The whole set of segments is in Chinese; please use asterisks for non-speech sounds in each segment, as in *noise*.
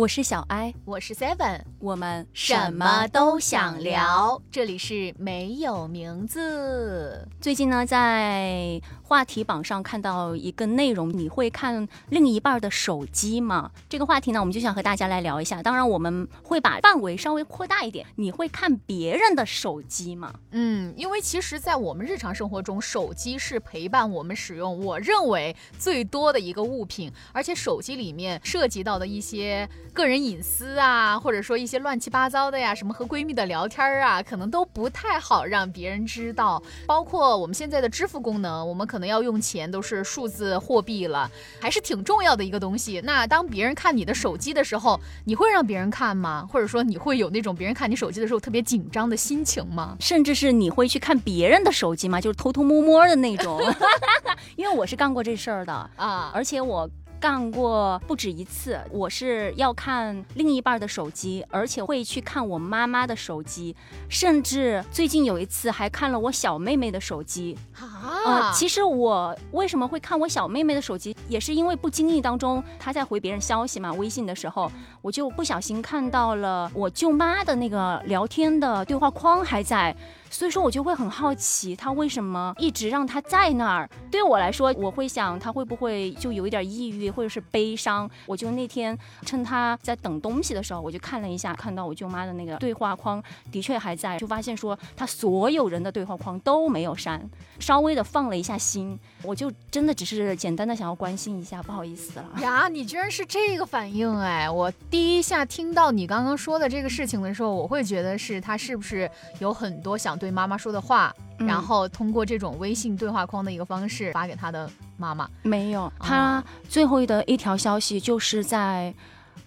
我是小艾，我是 Seven，我们什么都想聊。这里是没有名字。最近呢，在话题榜上看到一个内容，你会看另一半的手机吗？这个话题呢，我们就想和大家来聊一下。当然，我们会把范围稍微扩大一点。你会看别人的手机吗？嗯，因为其实，在我们日常生活中，手机是陪伴我们使用，我认为最多的一个物品。而且，手机里面涉及到的一些。个人隐私啊，或者说一些乱七八糟的呀，什么和闺蜜的聊天啊，可能都不太好让别人知道。包括我们现在的支付功能，我们可能要用钱都是数字货币了，还是挺重要的一个东西。那当别人看你的手机的时候，你会让别人看吗？或者说你会有那种别人看你手机的时候特别紧张的心情吗？甚至是你会去看别人的手机吗？就是偷偷摸摸的那种？*laughs* 因为我是干过这事儿的啊，而且我。干过不止一次，我是要看另一半的手机，而且会去看我妈妈的手机，甚至最近有一次还看了我小妹妹的手机。啊，其实我为什么会看我小妹妹的手机，也是因为不经意当中她在回别人消息嘛，微信的时候，我就不小心看到了我舅妈的那个聊天的对话框还在。所以说，我就会很好奇，他为什么一直让他在那儿？对我来说，我会想他会不会就有一点抑郁或者是悲伤？我就那天趁他在等东西的时候，我就看了一下，看到我舅妈的那个对话框的确还在，就发现说他所有人的对话框都没有删，稍微的放了一下心，我就真的只是简单的想要关心一下，不好意思了 *laughs* 呀。你居然是这个反应哎！我第一下听到你刚刚说的这个事情的时候，我会觉得是他是不是有很多想。对妈妈说的话，然后通过这种微信对话框的一个方式发给他的妈妈。没有，他最后的一条消息就是在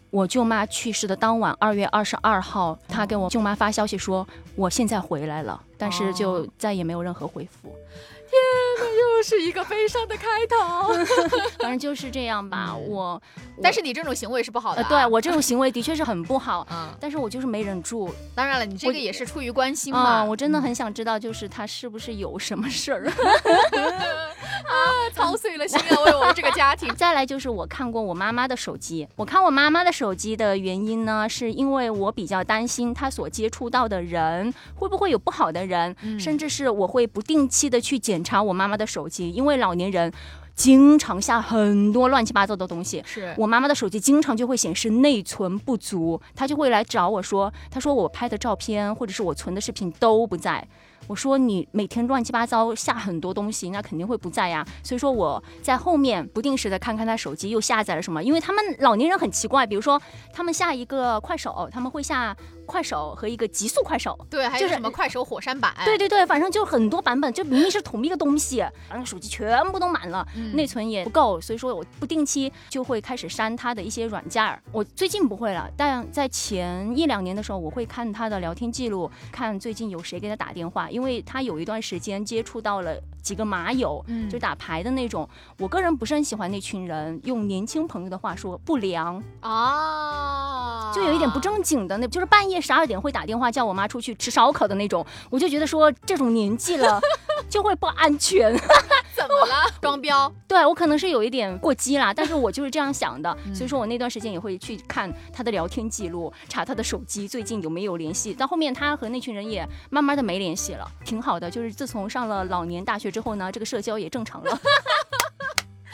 我舅妈去世的当晚，二月二十二号，他给我舅妈发消息说我现在回来了，但是就再也没有任何回复。天哪，又是一个悲伤的开头。*laughs* 反正就是这样吧，我。但是你这种行为是不好的。对我这种行为的确是很不好。嗯。但是我就是没忍住。当然了，你这个也是出于关心嘛。我真的很想知道，就是他是不是有什么事儿。*laughs* 啊，操碎了心啊，为我们这个家庭。*laughs* 再来就是我看过我妈妈的手机。我看我妈妈的手机的原因呢，是因为我比较担心她所接触到的人会不会有不好的人，甚至是我会不定期的去检。查我妈妈的手机，因为老年人经常下很多乱七八糟的东西。是我妈妈的手机经常就会显示内存不足，她就会来找我说，她说我拍的照片或者是我存的视频都不在。我说你每天乱七八糟下很多东西，那肯定会不在呀。所以说我在后面不定时的看看他手机又下载了什么，因为他们老年人很奇怪，比如说他们下一个快手，他们会下。快手和一个极速快手，对，还有什么快手火山版？对对对，反正就很多版本，就明明是同一个东西，然后手机全部都满了，内存也不够，所以说我不定期就会开始删他的一些软件儿。我最近不会了，但在前一两年的时候，我会看他的聊天记录，看最近有谁给他打电话，因为他有一段时间接触到了几个麻友，就打牌的那种。我个人不是很喜欢那群人，用年轻朋友的话说，不良啊，就有一点不正经的，那就是半夜。十二点会打电话叫我妈出去吃烧烤的那种，我就觉得说这种年纪了 *laughs* 就会不安全。*laughs* 怎么了？*laughs* 装标？对我可能是有一点过激啦，但是我就是这样想的，所以说我那段时间也会去看他的聊天记录，查他的手机最近有没有联系。到后面他和那群人也慢慢的没联系了，挺好的。就是自从上了老年大学之后呢，这个社交也正常了。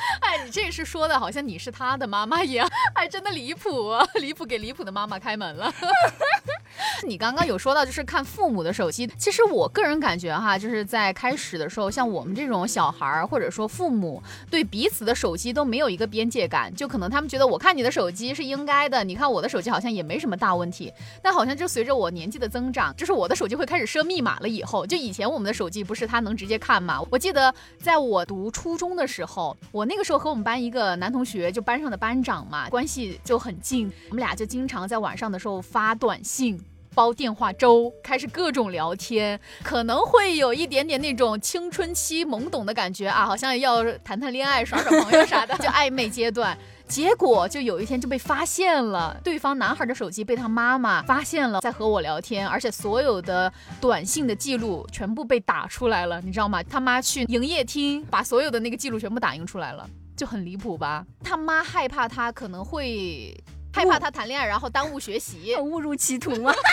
*laughs* 哎，你这是说的好像你是他的妈妈一样，哎真的离谱，离谱给离谱的妈妈开门了。*laughs* 你刚刚有说到，就是看父母的手机。其实我个人感觉哈，就是在开始的时候，像我们这种小孩儿，或者说父母，对彼此的手机都没有一个边界感，就可能他们觉得我看你的手机是应该的，你看我的手机好像也没什么大问题。但好像就随着我年纪的增长，就是我的手机会开始设密码了。以后就以前我们的手机不是他能直接看吗？我记得在我读初中的时候，我那个时候和我们班一个男同学，就班上的班长嘛，关系就很近，我们俩就经常在晚上的时候发短信。煲电话粥，开始各种聊天，可能会有一点点那种青春期懵懂的感觉啊，好像要谈谈恋爱、耍耍朋友啥的，就暧昧阶段。结果就有一天就被发现了，对方男孩的手机被他妈妈发现了，在和我聊天，而且所有的短信的记录全部被打出来了，你知道吗？他妈去营业厅把所有的那个记录全部打印出来了，就很离谱吧？他妈害怕他可能会。害怕他谈恋爱，然后耽误学习，*laughs* 误入歧途吗？*laughs*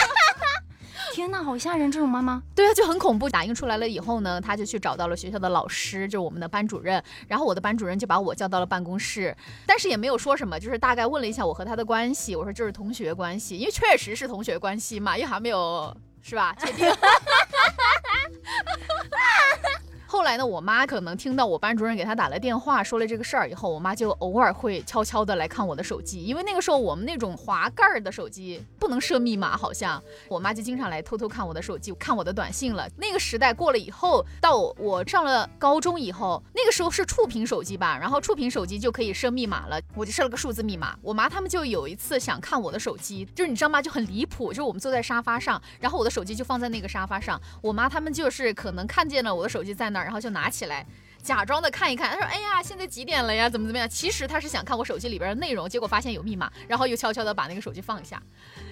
天呐，好吓人！这种妈妈，对啊，就很恐怖。打印出来了以后呢，他就去找到了学校的老师，就是我们的班主任。然后我的班主任就把我叫到了办公室，但是也没有说什么，就是大概问了一下我和他的关系。我说就是同学关系，因为确实是同学关系嘛，因为还没有是吧？确定。*laughs* 后来呢，我妈可能听到我班主任给她打了电话，说了这个事儿以后，我妈就偶尔会悄悄的来看我的手机，因为那个时候我们那种滑盖儿的手机不能设密码，好像我妈就经常来偷偷看我的手机，看我的短信了。那个时代过了以后，到我上了高中以后，那个时候是触屏手机吧，然后触屏手机就可以设密码了，我就设了个数字密码。我妈他们就有一次想看我的手机，就是你知道吗？就很离谱，就是我们坐在沙发上，然后我的手机就放在那个沙发上，我妈他们就是可能看见了我的手机在然后就拿起来，假装的看一看。他说：“哎呀，现在几点了呀？怎么怎么样？”其实他是想看我手机里边的内容，结果发现有密码，然后又悄悄的把那个手机放下。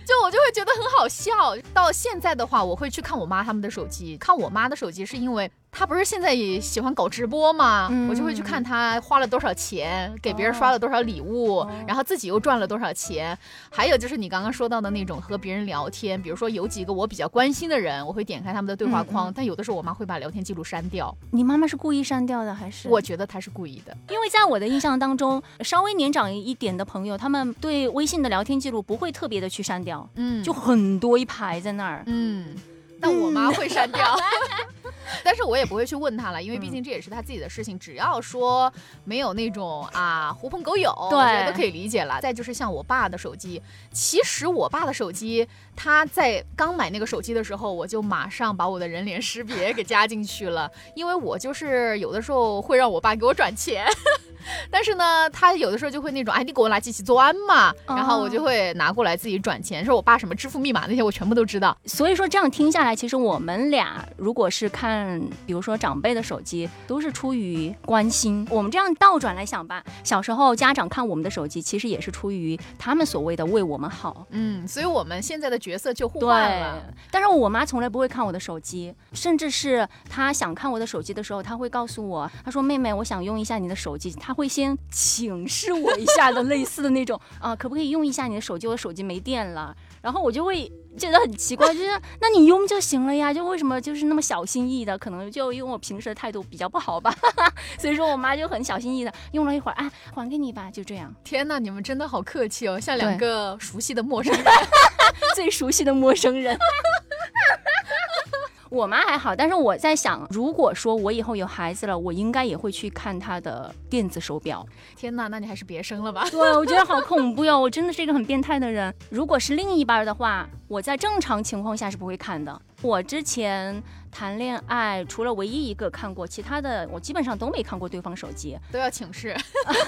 就我就会觉得很好笑。到现在的话，我会去看我妈他们的手机，看我妈的手机是因为。他不是现在也喜欢搞直播吗？我就会去看他花了多少钱，给别人刷了多少礼物，然后自己又赚了多少钱。还有就是你刚刚说到的那种和别人聊天，比如说有几个我比较关心的人，我会点开他们的对话框，但有的时候我妈会把聊天记录删掉。你妈妈是故意删掉的还是？我觉得她是故意的，因为在我的印象当中，稍微年长一点的朋友，他们对微信的聊天记录不会特别的去删掉，嗯，就很多一排在那儿，嗯，但我妈会删掉。*laughs* 但是我也不会去问他了，因为毕竟这也是他自己的事情。只要说没有那种啊狐朋狗友，对，都可以理解了。再就是像我爸的手机，其实我爸的手机，他在刚买那个手机的时候，我就马上把我的人脸识别给加进去了，因为我就是有的时候会让我爸给我转钱。*laughs* 但是呢，他有的时候就会那种，哎，你给我拿机器钻嘛，然后我就会拿过来自己转钱。说我爸什么支付密码那些，我全部都知道。所以说这样听下来，其实我们俩如果是看，比如说长辈的手机，都是出于关心。我们这样倒转来想吧，小时候家长看我们的手机，其实也是出于他们所谓的为我们好。嗯，所以我们现在的角色就互换了。但是我妈从来不会看我的手机，甚至是她想看我的手机的时候，她会告诉我，她说：“妹妹，我想用一下你的手机。”她会先请示我一下的，类似的那种 *laughs* 啊，可不可以用一下你的手机？我手机没电了，然后我就会觉得很奇怪，就是那你用就行了呀，就为什么就是那么小心翼翼的？可能就因为我平时的态度比较不好吧，*laughs* 所以说我妈就很小心翼翼的用了一会儿，啊，还给你吧，就这样。天哪，你们真的好客气哦，像两个熟悉的陌生人，*laughs* 最熟悉的陌生人。我妈还好，但是我在想，如果说我以后有孩子了，我应该也会去看她的电子手表。天哪，那你还是别生了吧。对，我觉得好恐怖哟，我真的是一个很变态的人。如果是另一半的话，我在正常情况下是不会看的。我之前。谈恋爱除了唯一一个看过，其他的我基本上都没看过对方手机，都要请示，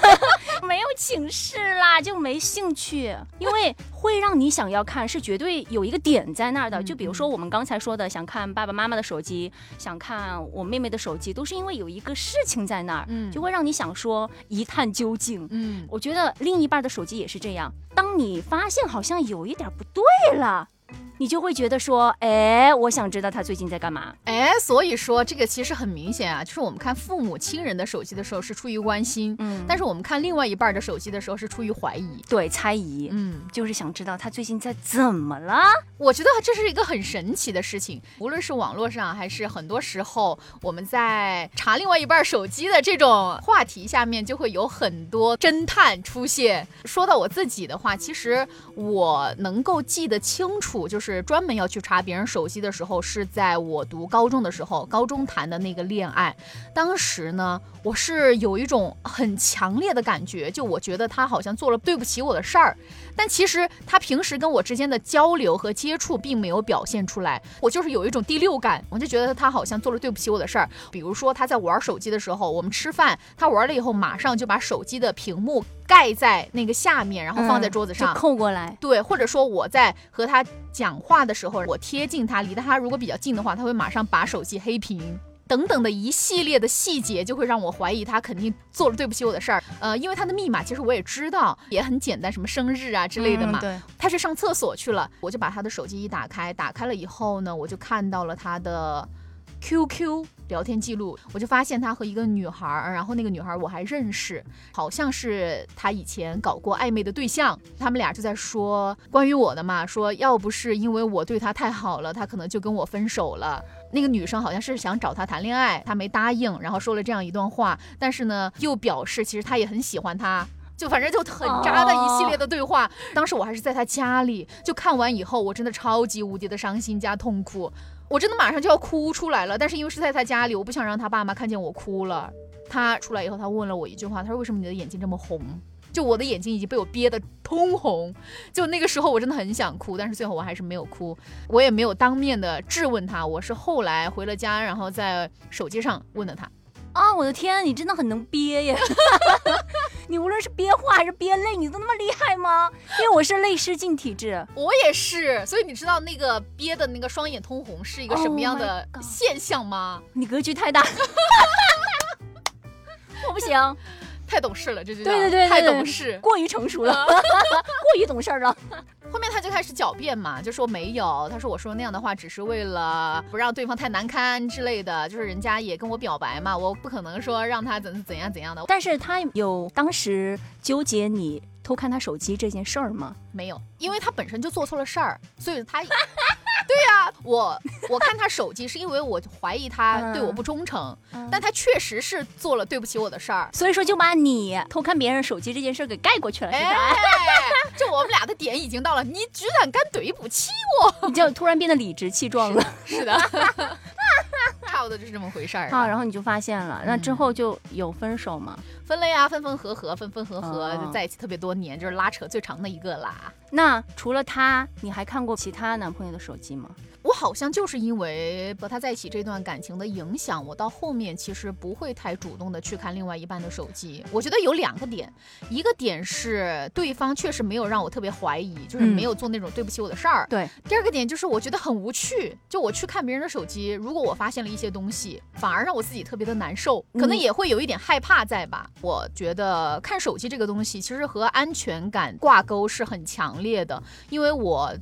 *laughs* 没有请示啦，就没兴趣，因为会让你想要看，是绝对有一个点在那儿的。就比如说我们刚才说的，想看爸爸妈妈的手机，想看我妹妹的手机，都是因为有一个事情在那儿，嗯，就会让你想说一探究竟。嗯，我觉得另一半的手机也是这样，当你发现好像有一点不对了。你就会觉得说，哎，我想知道他最近在干嘛，哎，所以说这个其实很明显啊，就是我们看父母亲人的手机的时候是出于关心，嗯，但是我们看另外一半的手机的时候是出于怀疑，对，猜疑，嗯，就是想知道他最近在怎么了。我觉得这是一个很神奇的事情，无论是网络上还是很多时候我们在查另外一半手机的这种话题下面，就会有很多侦探出现。说到我自己的话，其实我能够记得清楚，我就。是专门要去查别人手机的时候，是在我读高中的时候，高中谈的那个恋爱。当时呢，我是有一种很强烈的感觉，就我觉得他好像做了对不起我的事儿。但其实他平时跟我之间的交流和接触并没有表现出来，我就是有一种第六感，我就觉得他好像做了对不起我的事儿。比如说他在玩手机的时候，我们吃饭，他玩了以后马上就把手机的屏幕。盖在那个下面，然后放在桌子上，扣过来。对，或者说我在和他讲话的时候，我贴近他，离他如果比较近的话，他会马上把手机黑屏，等等的一系列的细节，就会让我怀疑他肯定做了对不起我的事儿。呃，因为他的密码其实我也知道，也很简单，什么生日啊之类的嘛。对。他是上厕所去了，我就把他的手机一打开，打开了以后呢，我就看到了他的 QQ 聊天记录，我就发现他和一个女孩儿，然后那个女孩儿我还认识，好像是他以前搞过暧昧的对象，他们俩就在说关于我的嘛，说要不是因为我对他太好了，他可能就跟我分手了。那个女生好像是想找他谈恋爱，他没答应，然后说了这样一段话，但是呢又表示其实他也很喜欢他。就反正就很渣的一系列的对话，当时我还是在他家里，就看完以后，我真的超级无敌的伤心加痛苦，我真的马上就要哭出来了。但是因为是在他家里，我不想让他爸妈看见我哭了。他出来以后，他问了我一句话，他说：“为什么你的眼睛这么红？”就我的眼睛已经被我憋得通红。就那个时候，我真的很想哭，但是最后我还是没有哭，我也没有当面的质问他，我是后来回了家，然后在手机上问的他。啊，我的天，你真的很能憋耶！*laughs* *laughs* 你无论是憋话还是憋泪，你都那么厉害吗？*laughs* 因为我是泪失禁体质，我也是，所以你知道那个憋的那个双眼通红是一个什么样的现象吗？你格局太大，我不行。太懂事了，这就对对对，太懂事，过于成熟了，过于懂事了。后面他就开始狡辩嘛，就说没有，他说我说那样的话只是为了不让对方太难堪之类的，就是人家也跟我表白嘛，我不可能说让他怎怎样怎样的。但是他有当时纠结你偷看他手机这件事儿吗？没有，因为他本身就做错了事儿，所以他。*laughs* 对呀，我我看他手机是因为我怀疑他对我不忠诚，但他确实是做了对不起我的事儿，所以说就把你偷看别人手机这件事给盖过去了，是吧？就我们俩的点已经到了，你居然敢对不起我，*laughs* 你就突然变得理直气壮了，是的。*laughs* 差不多就是这么回事儿。啊，然后你就发现了，那之后就有分手吗？分了呀，分分合合，分分合合，就在一起特别多年，就是拉扯最长的一个啦。那除了他，你还看过其他男朋友的手机吗？我好像就是因为和他在一起这段感情的影响，我到后面其实不会太主动的去看另外一半的手机。我觉得有两个点，一个点是对方确实没有让我特别怀疑，就是没有做那种对不起我的事儿。对。第二个点就是我觉得很无趣，就我去看别人的手机，如果我发现了一些东西，反而让我自己特别的难受，可能也会有一点害怕在吧。我觉得看手机这个东西其实和安全感挂钩是很强烈的，因为我。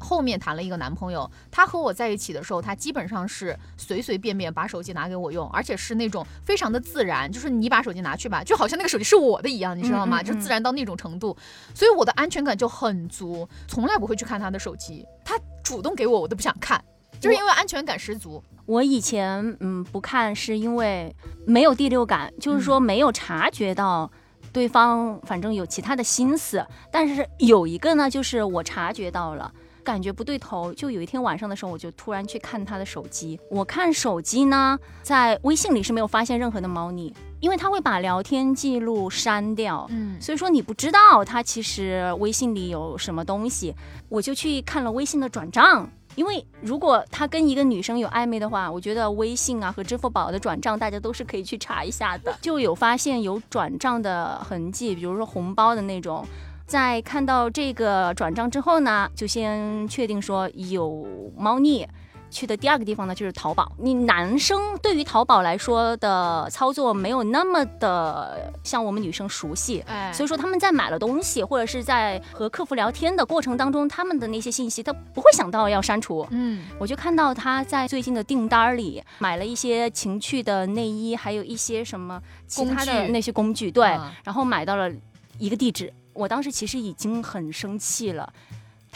后面谈了一个男朋友，他和我在一起的时候，他基本上是随随便便把手机拿给我用，而且是那种非常的自然，就是你把手机拿去吧，就好像那个手机是我的一样，你知道吗？就自然到那种程度，所以我的安全感就很足，从来不会去看他的手机，他主动给我，我都不想看，就是因为安全感十足。我以前嗯不看是因为没有第六感，就是说没有察觉到对方反正有其他的心思，但是有一个呢，就是我察觉到了。感觉不对头，就有一天晚上的时候，我就突然去看他的手机。我看手机呢，在微信里是没有发现任何的猫腻，因为他会把聊天记录删掉，嗯，所以说你不知道他其实微信里有什么东西。我就去看了微信的转账，因为如果他跟一个女生有暧昧的话，我觉得微信啊和支付宝的转账大家都是可以去查一下的，就有发现有转账的痕迹，比如说红包的那种。在看到这个转账之后呢，就先确定说有猫腻。去的第二个地方呢，就是淘宝。你男生对于淘宝来说的操作没有那么的像我们女生熟悉，哎，所以说他们在买了东西或者是在和客服聊天的过程当中，他们的那些信息他不会想到要删除。嗯，我就看到他在最近的订单里买了一些情趣的内衣，还有一些什么其他的那些工具，对，然后买到了一个地址。我当时其实已经很生气了，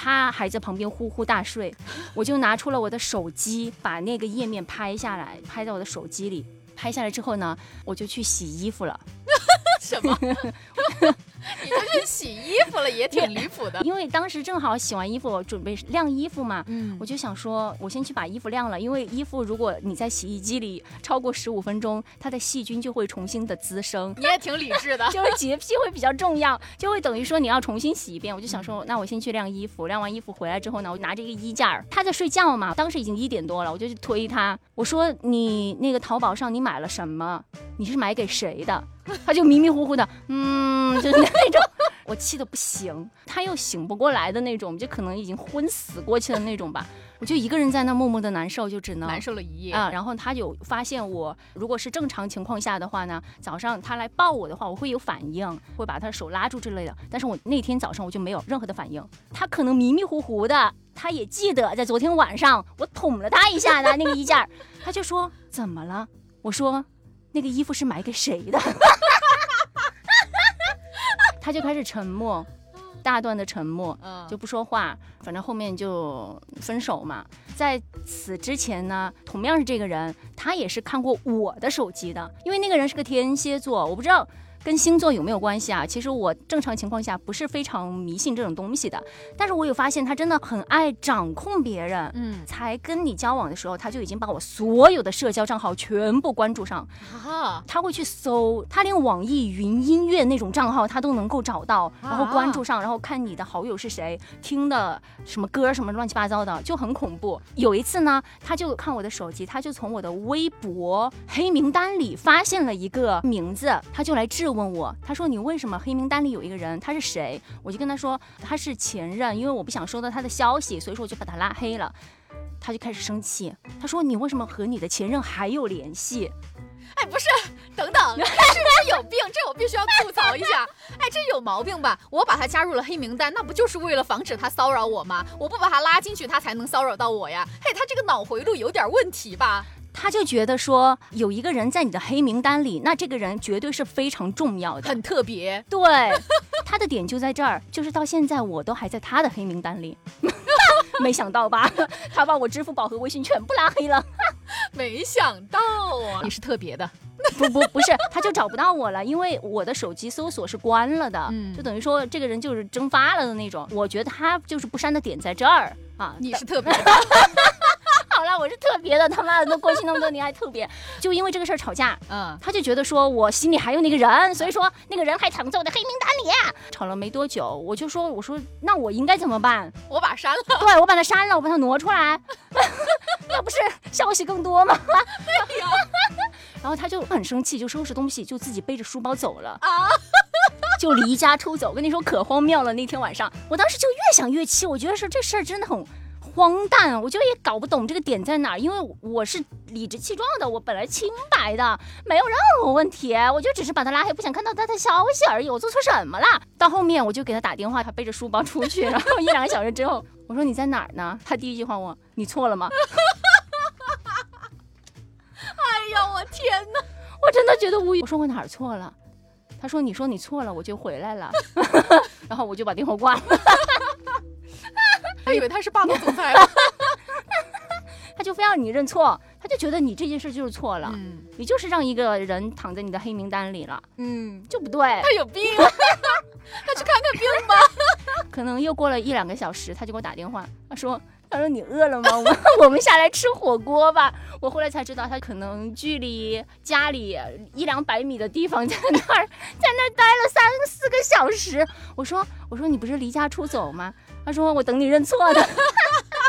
他还在旁边呼呼大睡，我就拿出了我的手机，把那个页面拍下来，拍在我的手机里。拍下来之后呢，我就去洗衣服了。*laughs* 什么？*laughs* 你就去洗衣服了，也挺离谱的。因为当时正好洗完衣服，准备晾衣服嘛。嗯，我就想说，我先去把衣服晾了。因为衣服如果你在洗衣机里超过十五分钟，它的细菌就会重新的滋生。你也挺理智的，*laughs* 就是洁癖会比较重要，就会等于说你要重新洗一遍。我就想说，那我先去晾衣服，晾完衣服回来之后呢，我拿着一个衣架，他在睡觉嘛。当时已经一点多了，我就去推他，我说你那个淘宝上你买了什么？你是买给谁的？他就迷迷糊糊的，嗯，*laughs* 就是那种。我气得不行，他又醒不过来的那种，就可能已经昏死过去的那种吧。我就一个人在那默默的难受，就只能难受了一夜啊。然后他有发现我，如果是正常情况下的话呢，早上他来抱我的话，我会有反应，会把他手拉住之类的。但是我那天早上我就没有任何的反应。他可能迷迷糊糊的，他也记得在昨天晚上我捅了他一下的那个衣架，他就说怎么了？我说那个衣服是买给谁的？*laughs* 他就开始沉默。大段的沉默，就不说话，反正后面就分手嘛。在此之前呢，同样是这个人，他也是看过我的手机的，因为那个人是个天蝎座，我不知道。跟星座有没有关系啊？其实我正常情况下不是非常迷信这种东西的，但是我有发现他真的很爱掌控别人。嗯，才跟你交往的时候，他就已经把我所有的社交账号全部关注上。啊，他会去搜，他连网易云音乐那种账号他都能够找到，然后关注上，然后看你的好友是谁，听的什么歌什么乱七八糟的，就很恐怖。有一次呢，他就看我的手机，他就从我的微博黑名单里发现了一个名字，他就来质。问我，他说你为什么黑名单里有一个人，他是谁？我就跟他说他是前任，因为我不想收到他的消息，所以说我就把他拉黑了。他就开始生气，他说你为什么和你的前任还有联系？哎，不是，等等，这是有病，这我必须要吐槽一下。哎，这有毛病吧？我把他加入了黑名单，那不就是为了防止他骚扰我吗？我不把他拉进去，他才能骚扰到我呀？嘿，他这个脑回路有点问题吧？他就觉得说有一个人在你的黑名单里，那这个人绝对是非常重要的，很特别。对，他的点就在这儿，就是到现在我都还在他的黑名单里。*laughs* 没想到吧？他把我支付宝和微信全部拉黑了。*laughs* 没想到啊，你是特别的。不不不是，他就找不到我了，因为我的手机搜索是关了的，就等于说这个人就是蒸发了的那种。我觉得他就是不删的点在这儿啊。你是特别的。*laughs* 我是特别的，他妈的都过去那么多年还特别，就因为这个事儿吵架。嗯，他就觉得说我心里还有那个人，所以说那个人还藏在我的黑名单里。吵了没多久，我就说，我说那我应该怎么办？我把删了。对，我把他删了，我把他挪出来，*laughs* 那不是消息更多吗？*laughs* 对呀。*laughs* 然后他就很生气，就收拾东西，就自己背着书包走了啊，就离家出走。跟你说可荒谬了，那天晚上，我当时就越想越气，我觉得说这事儿真的很。荒诞，我就也搞不懂这个点在哪儿，因为我是理直气壮的，我本来清白的，没有任何问题，我就只是把他拉黑，不想看到他的消息而已，我做错什么了？到后面我就给他打电话，他背着书包出去，然后一两个小时之后，我说你在哪儿呢？*laughs* 他第一句话我你错了吗？哎呀，我天哪，我真的觉得无语。我说我哪儿错了？他说你说你错了，我就回来了，*laughs* 然后我就把电话挂了。他以为他是霸道总裁，*laughs* 他就非要你认错，他就觉得你这件事就是错了，你就是让一个人躺在你的黑名单里了，嗯，就不对，他有病，*laughs* 他去看看病吧。可能又过了一两个小时，他就给我打电话，他说。他说：“你饿了吗？我我们下来吃火锅吧。”我后来才知道，他可能距离家里一两百米的地方，在那儿在那儿待了三四个小时。我说：“我说你不是离家出走吗？”他说：“我等你认错的。” *laughs*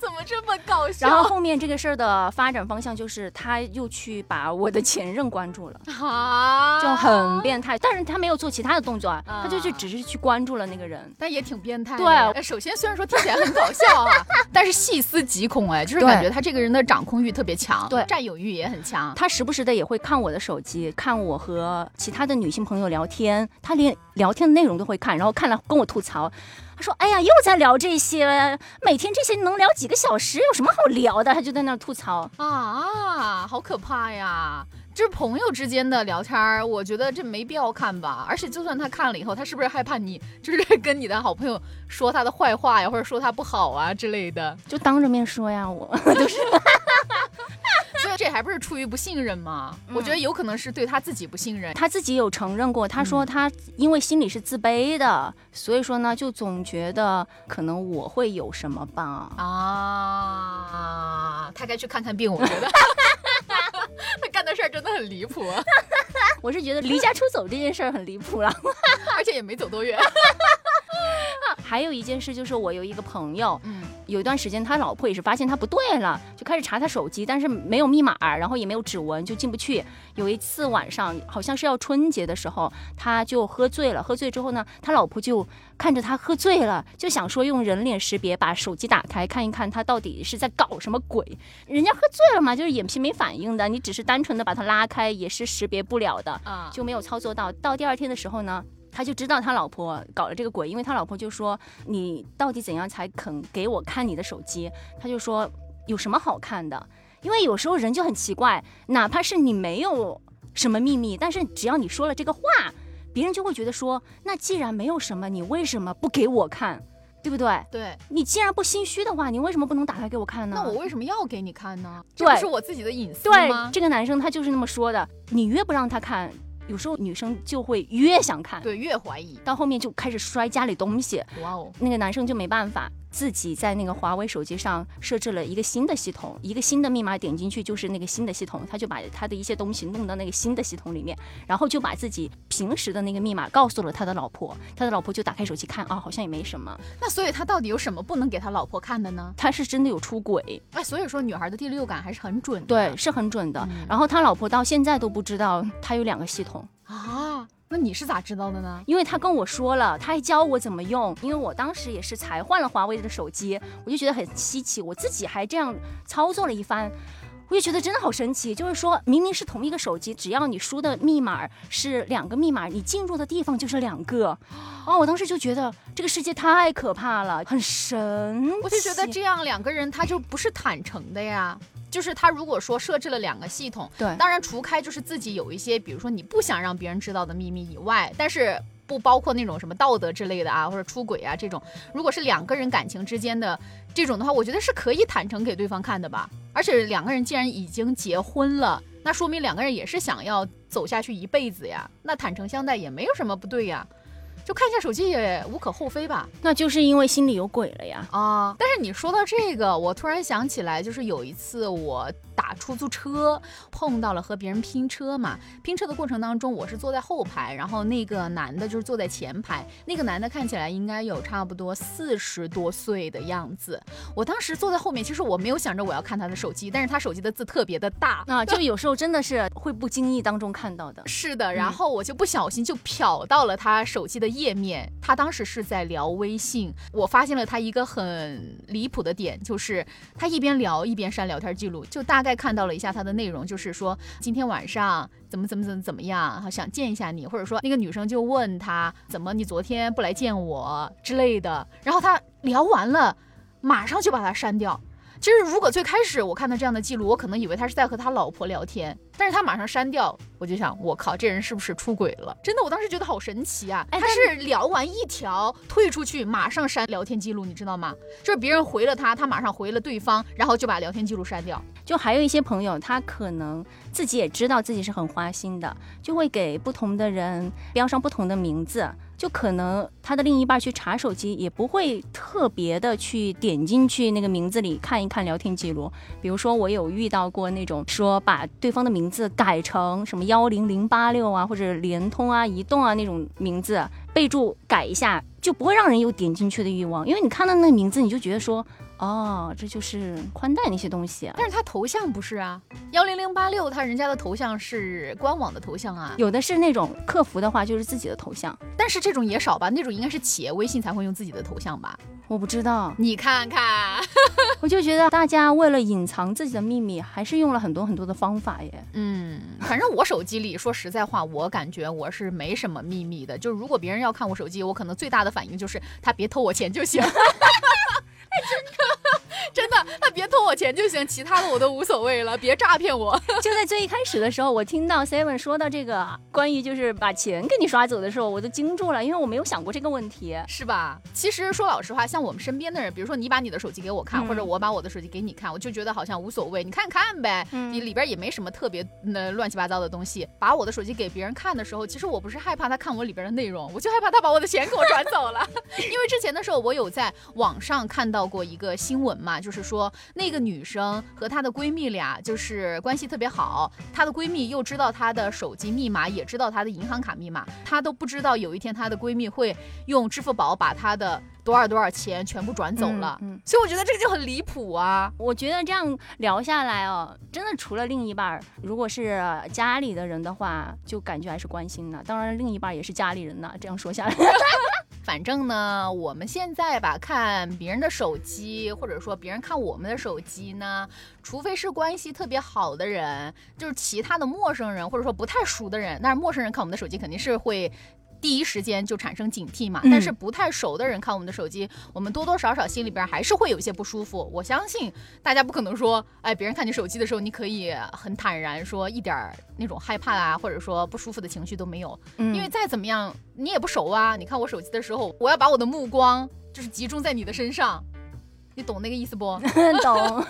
怎么这么搞笑？然后后面这个事儿的发展方向就是，他又去把我的前任关注了，啊，就很变态。但是他没有做其他的动作啊，他就去只是去关注了那个人，但也挺变态。对，首先虽然说听起来很搞笑啊，*laughs* 但是细思极恐哎，就是感觉他这个人的掌控欲特别强，对，占有欲也很强。他时不时的也会看我的手机，看我和其他的女性朋友聊天，他连聊天的内容都会看，然后看了跟我吐槽。他说：“哎呀，又在聊这些，每天这些能聊几个小时，有什么好聊的？”他就在那吐槽啊，好可怕呀！这是朋友之间的聊天儿，我觉得这没必要看吧。而且就算他看了以后，他是不是害怕你就是跟你的好朋友说他的坏话呀，或者说他不好啊之类的？就当着面说呀，我就是。*laughs* 这还不是出于不信任吗？我觉得有可能是对他自己不信任。他自己有承认过，他说他因为心里是自卑的，所以说呢，就总觉得可能我会有什么吧。啊，他该去看看病，我觉得。*laughs* 他干的事儿真的很离谱。啊 *laughs* 我是觉得离家出走这件事儿很离谱了，*laughs* 而且也没走多远。还有一件事就是，我有一个朋友，嗯。有一段时间，他老婆也是发现他不对了，就开始查他手机，但是没有密码，然后也没有指纹，就进不去。有一次晚上，好像是要春节的时候，他就喝醉了。喝醉之后呢，他老婆就看着他喝醉了，就想说用人脸识别把手机打开看一看他到底是在搞什么鬼。人家喝醉了嘛，就是眼皮没反应的，你只是单纯的把他拉开也是识别不了的啊，就没有操作到。到第二天的时候呢。他就知道他老婆搞了这个鬼，因为他老婆就说：“你到底怎样才肯给我看你的手机？”他就说：“有什么好看的？因为有时候人就很奇怪，哪怕是你没有什么秘密，但是只要你说了这个话，别人就会觉得说，那既然没有什么，你为什么不给我看？对不对？对，你既然不心虚的话，你为什么不能打开给我看呢？那我为什么要给你看呢？这不是我自己的隐私吗？对，这个男生他就是那么说的，你越不让他看。”有时候女生就会越想看，对，越怀疑，到后面就开始摔家里东西。哇哦，那个男生就没办法。自己在那个华为手机上设置了一个新的系统，一个新的密码点进去就是那个新的系统，他就把他的一些东西弄到那个新的系统里面，然后就把自己平时的那个密码告诉了他的老婆，他的老婆就打开手机看啊，好像也没什么。那所以他到底有什么不能给他老婆看的呢？他是真的有出轨。哎，所以说女孩的第六感还是很准的，对，是很准的。然后他老婆到现在都不知道他有两个系统啊。那你是咋知道的呢？因为他跟我说了，他还教我怎么用。因为我当时也是才换了华为的手机，我就觉得很稀奇，我自己还这样操作了一番，我就觉得真的好神奇。就是说明明是同一个手机，只要你输的密码是两个密码，你进入的地方就是两个。哦，我当时就觉得这个世界太可怕了，很神。我就觉得这样两个人他就不是坦诚的呀。就是他如果说设置了两个系统，对，当然除开就是自己有一些，比如说你不想让别人知道的秘密以外，但是不包括那种什么道德之类的啊，或者出轨啊这种。如果是两个人感情之间的这种的话，我觉得是可以坦诚给对方看的吧。而且两个人既然已经结婚了，那说明两个人也是想要走下去一辈子呀，那坦诚相待也没有什么不对呀。就看一下手机也无可厚非吧，那就是因为心里有鬼了呀啊！但是你说到这个，我突然想起来，就是有一次我。打出租车碰到了和别人拼车嘛，拼车的过程当中，我是坐在后排，然后那个男的就是坐在前排。那个男的看起来应该有差不多四十多岁的样子。我当时坐在后面，其实我没有想着我要看他的手机，但是他手机的字特别的大啊，就有时候真的是会不经意当中看到的。是的，然后我就不小心就瞟到了他手机的页面，他当时是在聊微信。我发现了他一个很离谱的点，就是他一边聊一边删聊天记录，就大概。再看到了一下他的内容，就是说今天晚上怎么怎么怎么怎么样，想见一下你，或者说那个女生就问他怎么你昨天不来见我之类的，然后他聊完了，马上就把他删掉。其实，如果最开始我看到这样的记录，我可能以为他是在和他老婆聊天，但是他马上删掉，我就想，我靠，这人是不是出轨了？真的，我当时觉得好神奇啊！他是聊完一条退出去，马上删聊天记录，你知道吗？就是别人回了他，他马上回了对方，然后就把聊天记录删掉。就还有一些朋友，他可能自己也知道自己是很花心的，就会给不同的人标上不同的名字。就可能他的另一半去查手机，也不会特别的去点进去那个名字里看一看聊天记录。比如说，我有遇到过那种说把对方的名字改成什么幺零零八六啊，或者联通啊、移动啊那种名字，备注改一下，就不会让人有点进去的欲望。因为你看到那个名字，你就觉得说。哦，这就是宽带那些东西，但是他头像不是啊，幺零零八六，他人家的头像是官网的头像啊，有的是那种客服的话就是自己的头像，但是这种也少吧，那种应该是企业微信才会用自己的头像吧？我不知道，你看看，我就觉得大家为了隐藏自己的秘密，还是用了很多很多的方法耶。嗯，反正我手机里说实在话，我感觉我是没什么秘密的，就是如果别人要看我手机，我可能最大的反应就是他别偷我钱就行。我钱就行，其他的我都无所谓了，别诈骗我。*laughs* 就在最一开始的时候，我听到 Seven 说到这个关于就是把钱给你刷走的时候，我都惊住了，因为我没有想过这个问题，是吧？其实说老实话，像我们身边的人，比如说你把你的手机给我看，或者我把我的手机给你看，我就觉得好像无所谓，你看看呗，你里边也没什么特别那乱七八糟的东西。把我的手机给别人看的时候，其实我不是害怕他看我里边的内容，我就害怕他把我的钱给我转走了。*laughs* 因为之前的时候，我有在网上看到过一个新闻嘛，就是说那个女生和她的闺蜜俩就是关系特别好，她的闺蜜又知道她的手机密码，也知道她的银行卡密码，她都不知道有一天她的闺蜜会用支付宝把她的。多少多少钱全部转走了。嗯，所以我觉得这个就很离谱啊。我觉得这样聊下来哦，真的除了另一半，如果是家里的人的话，就感觉还是关心的。当然，另一半也是家里人呢。这样说下来。*laughs* 反正呢，我们现在吧，看别人的手机，或者说别人看我们的手机呢，除非是关系特别好的人，就是其他的陌生人，或者说不太熟的人，但是陌生人看我们的手机肯定是会。第一时间就产生警惕嘛，但是不太熟的人看我们的手机，我们多多少少心里边还是会有一些不舒服。我相信大家不可能说，哎，别人看你手机的时候，你可以很坦然说一点那种害怕啊，或者说不舒服的情绪都没有，因为再怎么样你也不熟啊。你看我手机的时候，我要把我的目光就是集中在你的身上，你懂那个意思不？*laughs* 懂，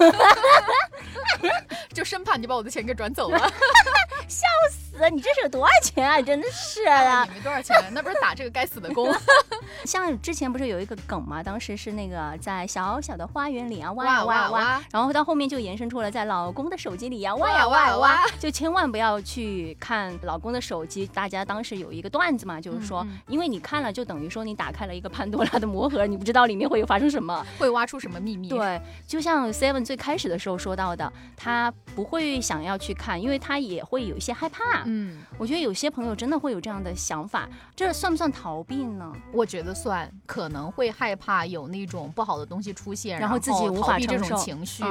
*laughs* 就生怕你把我的钱给转走了。*laughs* 笑死！你这是有多少钱啊？真的是 *laughs* 啊！你没多少钱，那不是打这个该死的工。*laughs* *laughs* 像之前不是有一个梗吗？当时是那个在小小的花园里啊挖呀挖呀挖，然后到后面就延伸出了在老公的手机里呀挖呀挖呀挖，就千万不要去看老公的手机。大家当时有一个段子嘛，就是说，因为你看了就等于说你打开了一个潘多拉的魔盒，你不知道里面会有发生什么，会挖出什么秘密。对，就像 Seven 最开始的时候说到的，他不会想要去看，因为他也会有。一些害怕，嗯，我觉得有些朋友真的会有这样的想法，这算不算逃避呢？我觉得算，可能会害怕有那种不好的东西出现，然后自己无法这种情绪，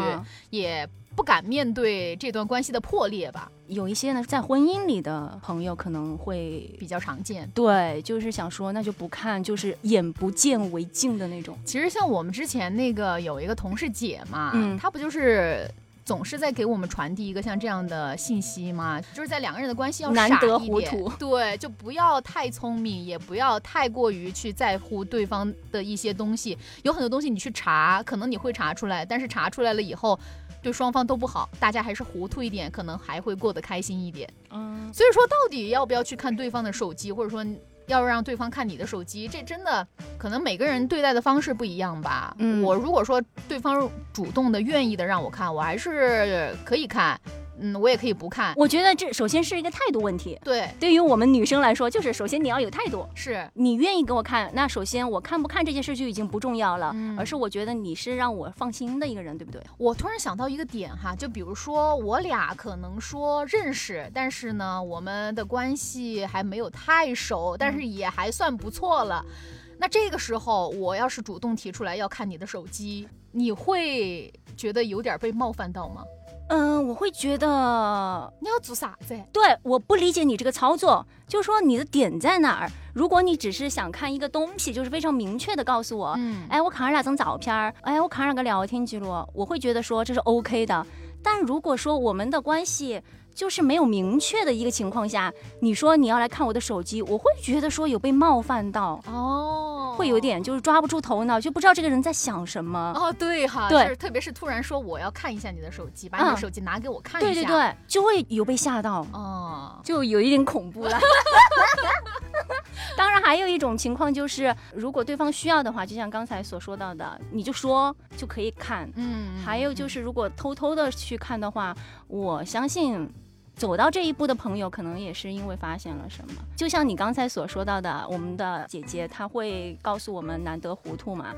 也不敢面对这段关系的破裂吧。有一些呢，在婚姻里的朋友可能会比较常见，对，就是想说那就不看，就是眼不见为净的那种。其实像我们之前那个有一个同事姐嘛，嗯，她不就是。总是在给我们传递一个像这样的信息吗？就是在两个人的关系要难得糊涂，对，就不要太聪明，也不要太过于去在乎对方的一些东西。有很多东西你去查，可能你会查出来，但是查出来了以后，对双方都不好。大家还是糊涂一点，可能还会过得开心一点。嗯，所以说到底要不要去看对方的手机，或者说？要让对方看你的手机，这真的可能每个人对待的方式不一样吧。嗯，我如果说对方主动的、愿意的让我看，我还是可以看。嗯，我也可以不看。我觉得这首先是一个态度问题。对，对于我们女生来说，就是首先你要有态度，是你愿意给我看。那首先我看不看这件事就已经不重要了，而是我觉得你是让我放心的一个人，对不对？我突然想到一个点哈，就比如说我俩可能说认识，但是呢，我们的关系还没有太熟，但是也还算不错了。那这个时候我要是主动提出来要看你的手机，你会觉得有点被冒犯到吗？嗯，我会觉得你要做啥子？对，我不理解你这个操作，就说你的点在哪儿？如果你只是想看一个东西，就是非常明确的告诉我，嗯，哎，我看了两张照片儿，哎，我看了个聊天记录，我会觉得说这是 OK 的。但如果说我们的关系，就是没有明确的一个情况下，你说你要来看我的手机，我会觉得说有被冒犯到哦，会有点就是抓不住头脑，就不知道这个人在想什么哦。对哈，对，特别是突然说我要看一下你的手机，把你的手机拿给我看一下，对对对，就会有被吓到哦，就有一点恐怖了。*laughs* 当然，还有一种情况就是，如果对方需要的话，就像刚才所说到的，你就说就可以看。嗯，还有就是，如果偷偷的去看的话，我相信。走到这一步的朋友，可能也是因为发现了什么。就像你刚才所说到的，我们的姐姐她会告诉我们难得糊涂嘛，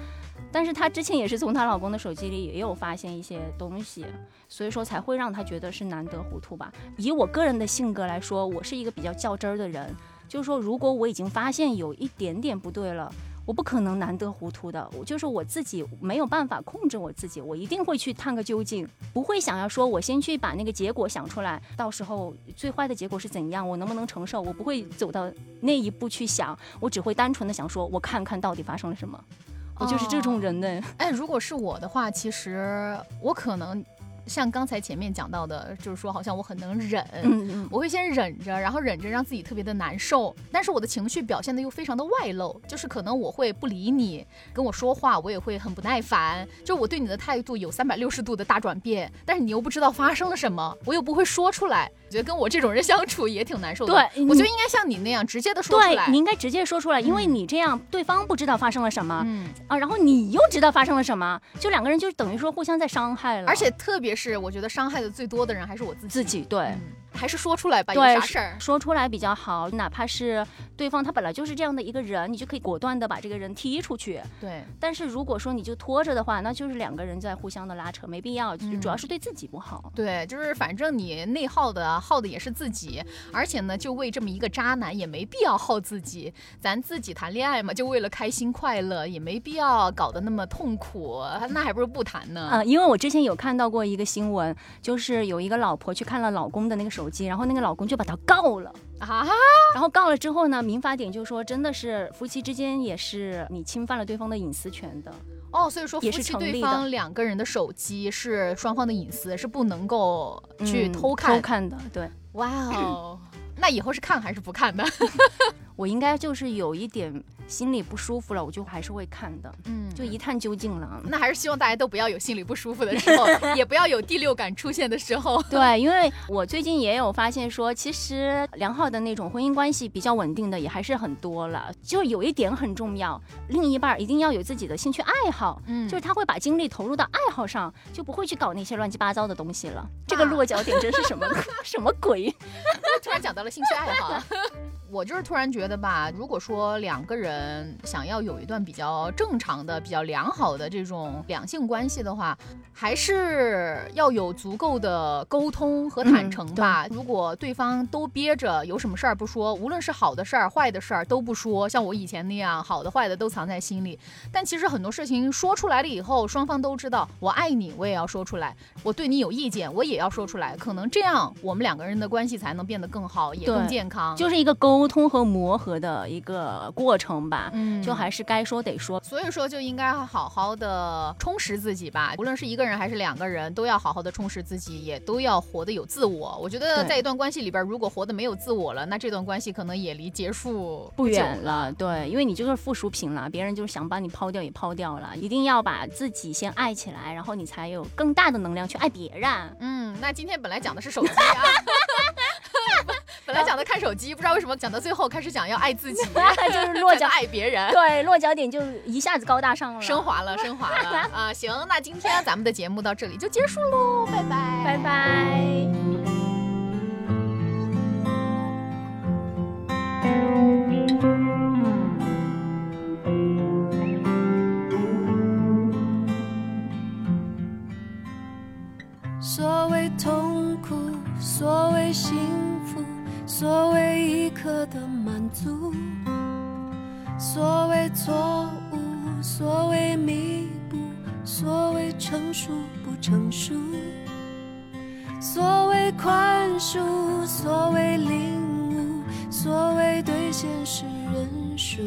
但是她之前也是从她老公的手机里也有发现一些东西，所以说才会让她觉得是难得糊涂吧。以我个人的性格来说，我是一个比较较真儿的人，就是说如果我已经发现有一点点不对了。我不可能难得糊涂的，我就是我自己没有办法控制我自己，我一定会去探个究竟，不会想要说我先去把那个结果想出来，到时候最坏的结果是怎样，我能不能承受，我不会走到那一步去想，我只会单纯的想说，我看看到底发生了什么，我就是这种人呢。哎，如果是我的话，其实我可能。像刚才前面讲到的，就是说好像我很能忍，我会先忍着，然后忍着让自己特别的难受，但是我的情绪表现的又非常的外露，就是可能我会不理你，跟我说话我也会很不耐烦，就我对你的态度有三百六十度的大转变，但是你又不知道发生了什么，我又不会说出来，我觉得跟我这种人相处也挺难受的。对，我觉得应该像你那样直接的说出来，你应该直接说出来，因为你这样对方不知道发生了什么，嗯啊，然后你又知道发生了什么，就两个人就等于说互相在伤害了，而且特别是我觉得伤害。的最多的人还是我自己。自己对，还是说出来吧，有啥事儿说出来比较好。哪怕是对方他本来就是这样的一个人，你就可以果断的把这个人踢出去。对。但是如果说你就拖着的话，那就是两个人在互相的拉扯，没必要。主要是对自己不好。对，就是反正你内耗的耗的也是自己，而且呢，就为这么一个渣男也没必要耗自己。咱自己谈恋爱嘛，就为了开心快乐，也没必要搞得那么痛苦。那还不如不谈呢。啊，因为我之前有看到过一个新闻，就是有一个老婆去看了老公的那个手机，然后那个老公就把他告了啊。然后告了之后呢，民法典就说真的是夫妻之间也是你侵犯了对方的隐私权的。哦，所以说夫妻对方两个人的手机是双方的隐私，是不能够去偷看偷看的。对，哇哦，那以后是看还是不看的？*laughs* 我应该就是有一点。心里不舒服了，我就还是会看的，嗯，就一探究竟了。那还是希望大家都不要有心里不舒服的时候，*laughs* 也不要有第六感出现的时候。*laughs* 对，因为我最近也有发现说，其实良好的那种婚姻关系比较稳定的也还是很多了。就有一点很重要，另一半一定要有自己的兴趣爱好，嗯，就是他会把精力投入到爱好上，就不会去搞那些乱七八糟的东西了。*laughs* 这个落脚点真是什么什么鬼？突然讲到了兴趣爱好。我就是突然觉得吧，如果说两个人想要有一段比较正常的、比较良好的这种两性关系的话，还是要有足够的沟通和坦诚吧。如果对方都憋着，有什么事儿不说，无论是好的事儿、坏的事儿都不说，像我以前那样，好的坏的都藏在心里。但其实很多事情说出来了以后，双方都知道，我爱你，我也要说出来；我对你有意见，我也要说出来。可能这样，我们两个人的关系才能变得更好，也更健康。就是一个。沟通和磨合的一个过程吧，嗯，就还是该说得说，所以说就应该好好的充实自己吧。无论是一个人还是两个人，都要好好的充实自己，也都要活得有自我。我觉得在一段关系里边，如果活得没有自我了，那这段关系可能也离结束不远了。对，因为你就是附属品了，别人就是想把你抛掉也抛掉了。一定要把自己先爱起来，然后你才有更大的能量去爱别人。嗯，那今天本来讲的是手机啊。*laughs* 本来讲的看手机，不知道为什么讲到最后开始讲要爱自己，*laughs* 就是落脚 *laughs* 爱别人。对，落脚点就一下子高大上了，升华了，升华了 *laughs* 啊！行，那今天咱们的节目到这里就结束喽，拜拜，拜拜。所谓痛苦，所谓幸。所谓一刻的满足，所谓错误，所谓弥补，所谓成熟不成熟，所谓宽恕，所谓领悟，所谓对现实认输，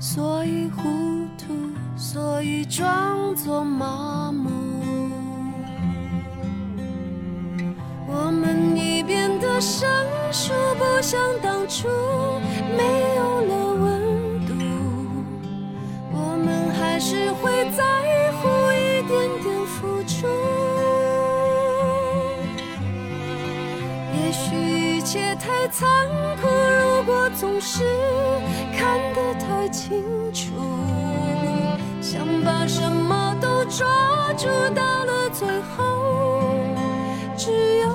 所以糊涂，所以装作麻木。我们已生疏，不像当初没有了温度。我们还是会在乎一点点付出。也许一切太残酷，如果总是看得太清楚，想把什么都抓住，到了最后。只有